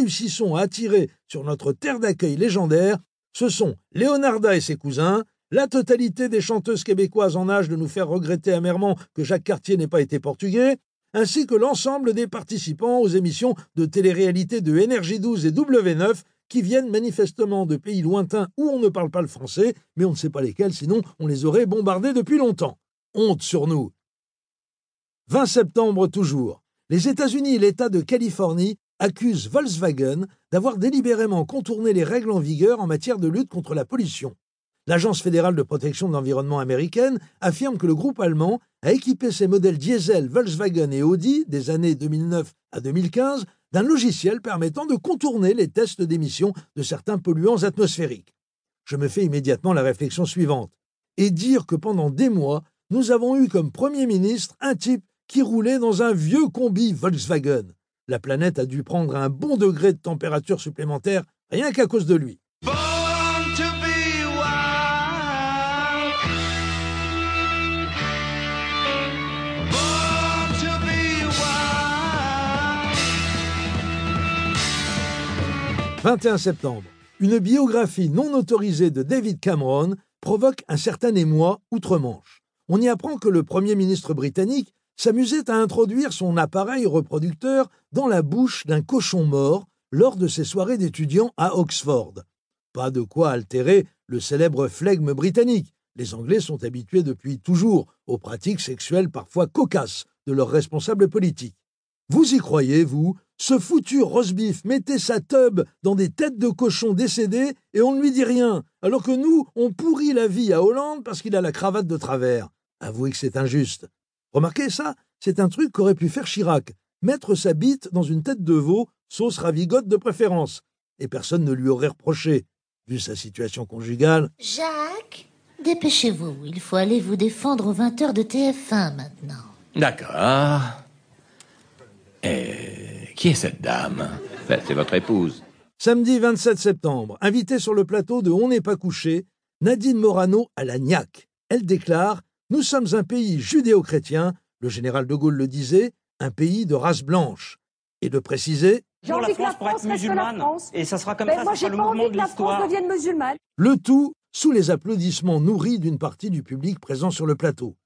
réussissons à attirer sur notre terre d'accueil légendaire, ce sont Leonarda et ses cousins, la totalité des chanteuses québécoises en âge de nous faire regretter amèrement que Jacques Cartier n'ait pas été portugais, ainsi que l'ensemble des participants aux émissions de télé-réalité de Énergie 12 et W9 qui viennent manifestement de pays lointains où on ne parle pas le français, mais on ne sait pas lesquels, sinon on les aurait bombardés depuis longtemps. Honte sur nous. 20 septembre toujours. Les États-Unis et l'État de Californie accusent Volkswagen d'avoir délibérément contourné les règles en vigueur en matière de lutte contre la pollution. L'Agence fédérale de protection de l'environnement américaine affirme que le groupe allemand a équipé ses modèles diesel Volkswagen et Audi des années 2009 à 2015 d'un logiciel permettant de contourner les tests d'émission de certains polluants atmosphériques. Je me fais immédiatement la réflexion suivante. Et dire que pendant des mois, nous avons eu comme Premier ministre un type qui roulait dans un vieux combi Volkswagen. La planète a dû prendre un bon degré de température supplémentaire rien qu'à cause de lui. Born to be wild. Born to be wild. 21 septembre. Une biographie non autorisée de David Cameron provoque un certain émoi outre-Manche. On y apprend que le Premier ministre britannique s'amusait à introduire son appareil reproducteur dans la bouche d'un cochon mort lors de ses soirées d'étudiants à Oxford. Pas de quoi altérer le célèbre flegme britannique. Les Anglais sont habitués depuis toujours aux pratiques sexuelles parfois cocasses de leurs responsables politiques. Vous y croyez, vous? Ce foutu rosbif mettait sa teub dans des têtes de cochons décédés et on ne lui dit rien, alors que nous, on pourrit la vie à Hollande parce qu'il a la cravate de travers. Avouez que c'est injuste. Remarquez ça C'est un truc qu'aurait pu faire Chirac. Mettre sa bite dans une tête de veau, sauce ravigote de préférence. Et personne ne lui aurait reproché, vu sa situation conjugale. Jacques, dépêchez-vous. Il faut aller vous défendre aux 20h de TF1 maintenant. D'accord. Et qui est cette dame? Ben, C'est votre épouse. Samedi 27 septembre, invitée sur le plateau de On n'est pas couché, Nadine Morano à la niaque. Elle déclare Nous sommes un pays judéo-chrétien, le général de Gaulle le disait, un pays de race blanche. Et de préciser la envie que la France être musulmane. France. Et ça sera comme Ben, ça, moi, ça j'ai sera le pas mouvement envie de que la France l'histoire. devienne musulmane. le tout sous les applaudissements nourris d'une partie du public présent sur le plateau.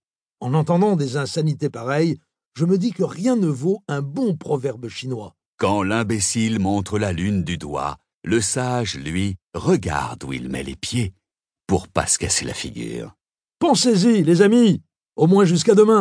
En entendant des insanités pareilles, je me dis que rien ne vaut un bon proverbe chinois. Quand l'imbécile montre la lune du doigt, le sage, lui, regarde où il met les pieds pour pas se casser la figure. Pensez-y, les amis, au moins jusqu'à demain.